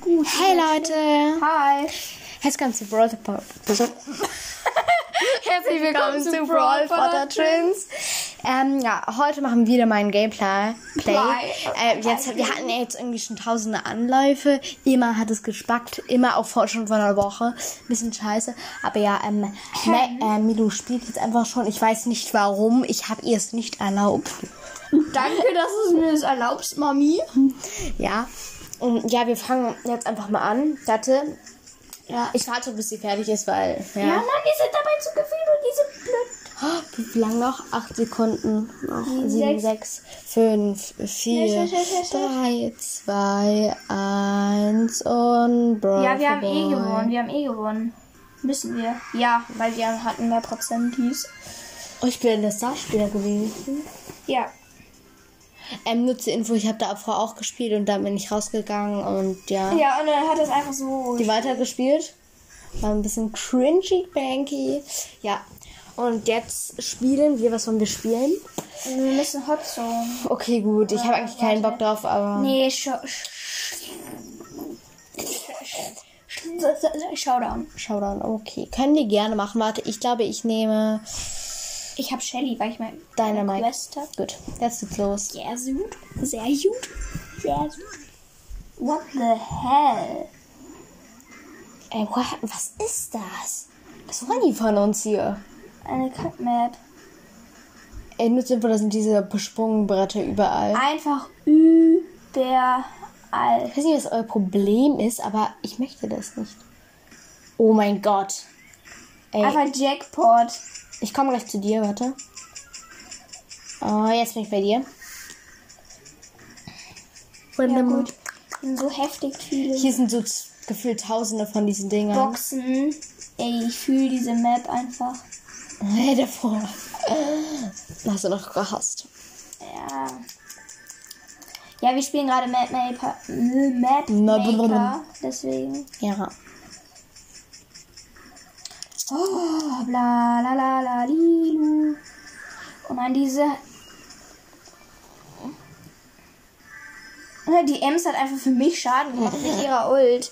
Gut. Hey Leute! Hi. Herzlich willkommen zu Brawl Herzlich willkommen zu Brawl Potter Twins. Ähm, ja, heute machen wir wieder meinen Gameplay. Play. Äh, jetzt, wir hatten ja jetzt irgendwie schon tausende Anläufe. Immer hat es gespackt. Immer auch vor, schon vor einer Woche. Bisschen scheiße. Aber ja, ähm, Ma- äh, Milo spielt jetzt einfach schon. Ich weiß nicht warum. Ich habe ihr es nicht erlaubt. Danke, dass du mir das erlaubst, Mami. Ja. Und ja, wir fangen jetzt einfach mal an. Warte. Ja. Ich warte, bis sie fertig ist, weil. Ja. Ja, Mann, wir sind dabei zu gefühlt und diese blöd. Wie lang noch? Acht Sekunden. Noch. Sieben, sechs, fünf, vier, drei, zwei, eins und Brawl Ja, wir haben eh gewonnen. Wir haben eh gewonnen. Müssen wir. Ja, weil wir hatten mehr Prozentis. Oh, ich bin der Starspieler gewesen. Ja. Ähm, nutze Info, ich habe da vorher auch gespielt und dann bin ich rausgegangen und ja. Ja, und dann hat es einfach so. Die weitergespielt. War ein bisschen cringy, banky. Ja. Und jetzt spielen wir, was wollen wir spielen? Wir müssen Hot Zone. Okay, gut. Ich habe eigentlich keinen Bock drauf, aber. Nee, Sch Sch Sch Showdown. Showdown, okay. Können wir gerne machen. Warte, ich glaube, ich nehme Ich habe Shelly, weil ich mein Dynamite. Quest hab. Gut, jetzt geht's los. Sehr gut. Sehr gut. Sehr gut. What the hell? Ey, what? was ist das? Was wollen die von uns hier? Eine Cut Map. Ey, nur simpel, da sind diese Besprungenbretter überall. Einfach überall. Ich weiß nicht, was euer Problem ist, aber ich möchte das nicht. Oh mein Gott. Ey, Einfach Jackpot. Ich komme gleich zu dir, warte. Oh, jetzt bin ich bei dir. Ja, gut. Sind so heftig viele Hier sind so gefühlt tausende von diesen Dingern. Boxen. Ey, ich fühle diese Map einfach. Hey, davor. Hast du noch gehasst. Ja. Ja, wir spielen gerade Map Maker. Map Maker. Deswegen. Ja. Oh, bla la la la lilu. Und an diese. Ja, Die Ems hat einfach für mich Schaden gemacht mit ihrer Ult.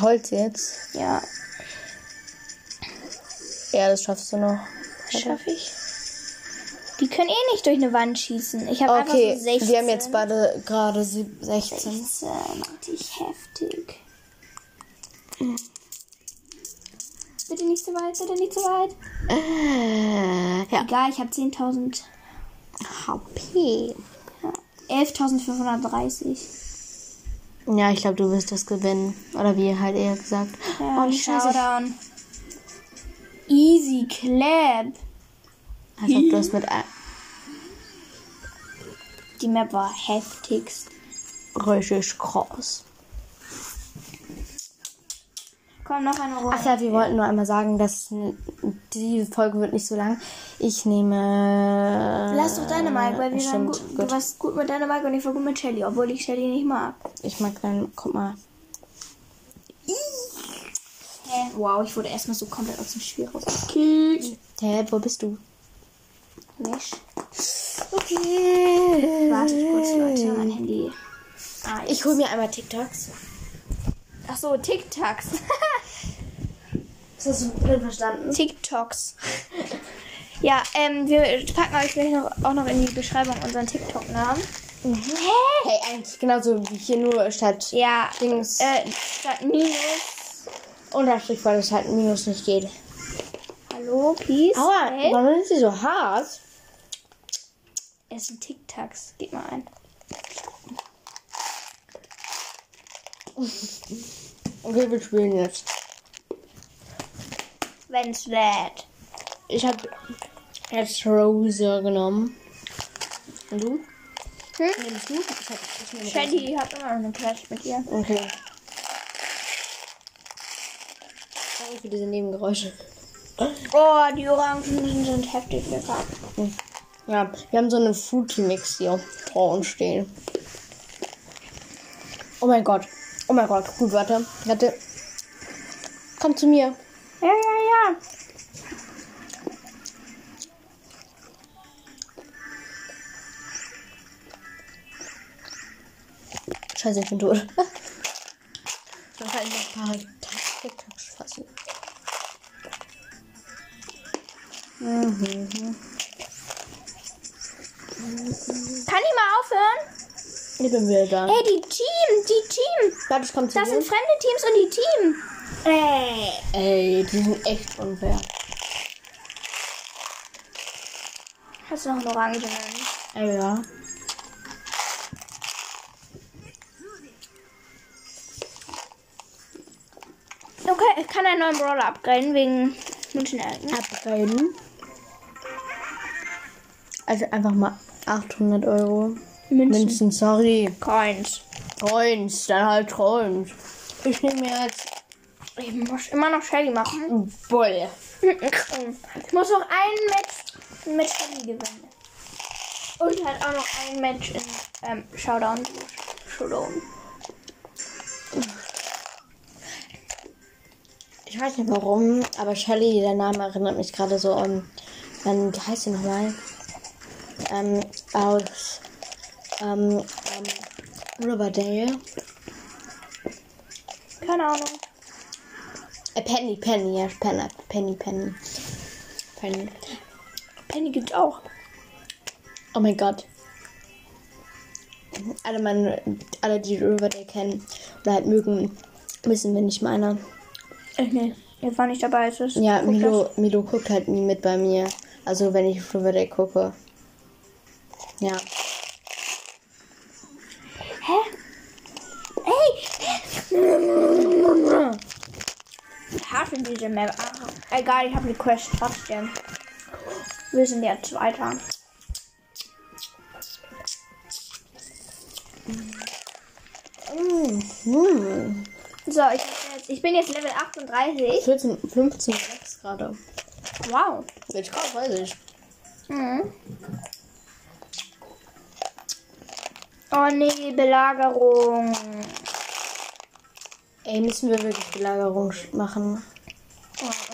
Holz jetzt. Ja, Ja, das schaffst du noch. schaffe ich. Die können eh nicht durch eine Wand schießen. Ich habe Okay, einfach so 16. wir haben jetzt beide gerade sieb- 16. 16. Richtig heftig. Bitte nicht zu weit, bitte nicht zu weit. Äh, ja. Egal, ich habe 10.000. HP. Ja, 11.530. Ja, ich glaube, du wirst das gewinnen. Oder wie halt eher gesagt. Ja, oh, Scheiße. Showdown. Easy Clap. Als ob du das mit ein- Die Map war heftigst. richtig krass. Komm, noch eine Runde. Ach ja, wir wollten nur einmal sagen, dass die Folge wird nicht so lang. Ich nehme. Lass doch deine Mike, weil wir waren Stimmt, gut, gut. du warst gut mit deiner Mike und ich war gut mit Shelly, obwohl ich Shelly nicht mag. Ich mag dann. Guck mal. Hä? Wow, ich wurde erstmal so komplett aus dem Spiel rausgekillt. Hä, wo bist du? Nicht. Okay. Wartet kurz, Leute, mein Handy. Ah, Ich hole mir einmal TikToks. Ach so, TikToks. Das hast du drin verstanden? TikToks. Ja, ähm, wir packen euch gleich noch, auch noch in die Beschreibung unseren TikTok-Namen. Hey, eigentlich genauso wie hier nur statt Ja, Dings äh, statt Minus. Unterstrich, weil es halt Minus nicht geht. Hallo, please. Aua, Hey. warum sind sie so hart? Es sind TikToks. Geht mal ein. Okay, wir spielen jetzt. Wenn's lädt. Ich habe jetzt Rose genommen. Und du? Hm? Nimmst du? Ich hab, ich nehme Shelly hat immer noch eine Clash mit ihr. Okay. Danke für diese Nebengeräusche. Oh, die Orangen sind, heftig lecker. Ja, wir haben so einen Fruity-Mix hier vor uns stehen. Oh mein Gott. Oh mein Gott. Gut, warte. Warte. Komm zu mir. Ja, ja, ja. Scheiße, ich bin tot. Dann kann ich noch ein paar TikToks fassen. Mhm. Kann ich mal aufhören? Ich bin wieder da. Hey, die Team, die Team. Warte, ich komm zu Das dir. sind fremde Teams und die Team. Ey. Ey, die sind echt unfair. Hast du noch einen Orangenen? Ey, ja. Okay, ich kann einen neuen Brawler upgraden wegen München-Elten. Upgraden. Also einfach mal 800 Euro. Münzen. Münzen, sorry. Coins. Coins, dann halt Coins. Ich nehme mir jetzt Ich muss immer noch Shelly machen. Bull. Ich muss noch ein Match mit Shelly gewinnen. Und halt auch noch ein Match in ähm, Showdown. Showdown. Ich weiß nicht warum, aber Shelly, der Name erinnert mich gerade so an, an wie heißt sie nochmal? Ähm, aus, ähm, ähm, Riverdale. Keine Ahnung. Äh, Penny, Penny, ja, Penny, Penny, Penny. Penny. Penny gibt's auch. Oh mein Gott. Alle, meine, alle, die Riverdale kennen oder halt mögen, wissen, wenn ich meine. Ich nee. Jetzt war nicht dabei. Es ist Ja, guck Milo, Milo guckt halt nie mit bei mir. Also wenn ich Riverdale gucke. Ja. das. Hä? Ey! Ich hasse diese Map. Ah, egal, ich habe die Quest trotzdem. Wir sind jetzt weiter. Hm. So, ich, jetzt, ich bin jetzt Level 38. 14, 15, 6 gerade. Wow. Welch Grad weiß ich. Mhm. Oh nee, Belagerung. Ey, müssen wir wirklich Belagerung machen?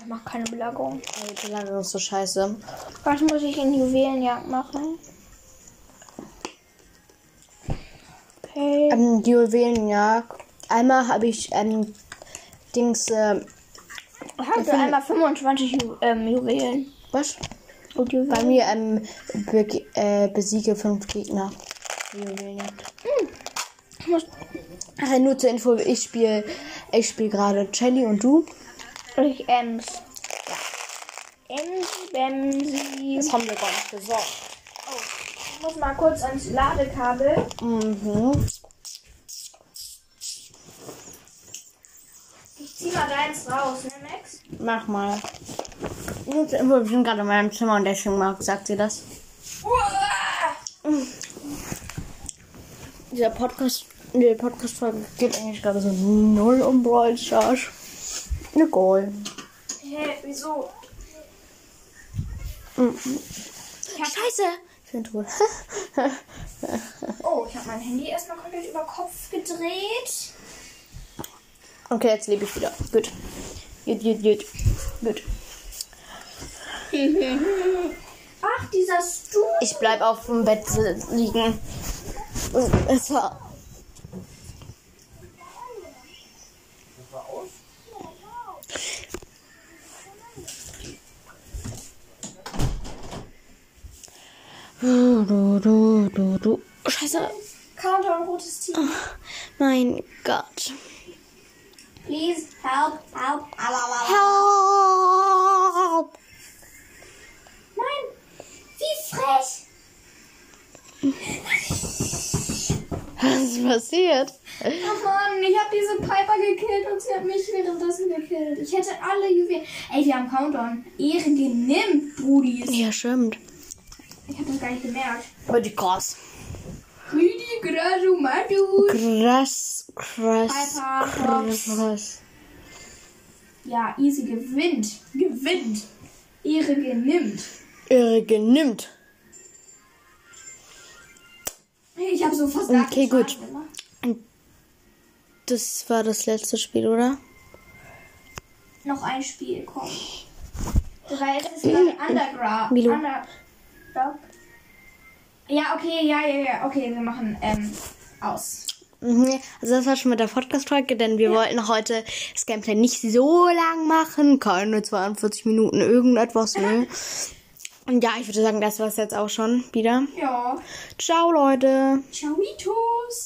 Ich mach keine Belagerung. Ey, Belagerung ist so scheiße. Was muss ich in Juwelenjagd machen? Okay. Ähm, die Juwelenjagd. Einmal habe ich, ähm, Dings, äh, Ich hatte einmal 25 Ju ähm, Juwelen. was? Und Bei Juwelen. mir, ähm, be äh, besiege fünf Gegner. Die Juwelenjagd. Ich muss Ach, nur zur Info, ich spiele, ich spiele gerade Shelly und du. Ich Ems. Emsi, Bemsi. Das haben wir gar nicht gesagt. Ich muss mal kurz ans Ladekabel. Mhm. Ich zieh mal deins raus, ne, Max? Mach mal. Wir sind gerade in meinem Zimmer und deswegen mag, sagt sie das. Dieser Podcast, die Podcast-Folge geht eigentlich gerade so null um Brawl Stars. Ne Goal. Hä, wieso? Scheiße! Ich bin tot. Oh, ich habe mein Handy erstmal komplett über Kopf gedreht. okay, jetzt lebe ich wieder. Gut. Gut, gut, gut. Gut. Ach, dieser Stuhl. Ich bleib auf dem Bett liegen. Es war. Du, du, du, du, du. Scheiße. Countdown, rotes Team. Mein Gott. Please help, help. Help! Nein, wie frech. Was ist passiert? Oh Mann, ich habe diese Piper gekillt und sie hat mich währenddessen gekillt. Ich hätte alle Juwelen. Ey, wir haben Countdown. Ehre genimmt, Brudis. Ja, stimmt. Ich habe das gar nicht gemerkt. Aber die krass. Rüdi, Madu. Krass, krass, krass. Ja, easy gewinnt. Gewinnt. Ehre genimmt. Irre genimmt. Ich habe so fast Okay, gut. Das war das letzte Spiel, oder? Noch ein Spiel, komm. Weil es ist gerade Underground. Underdog. Ja, okay, ja, ja, ja. Okay, wir machen ähm, aus. Mhm, Also das war schon mit der Podcast-Folge, denn wir wollten heute das Gameplay nicht so lang machen. Keine 42 Minuten irgendetwas, ne? Und ja, ich würde sagen, das war's jetzt auch schon wieder. Ja. Ciao, Leute. Ciao, Mitos.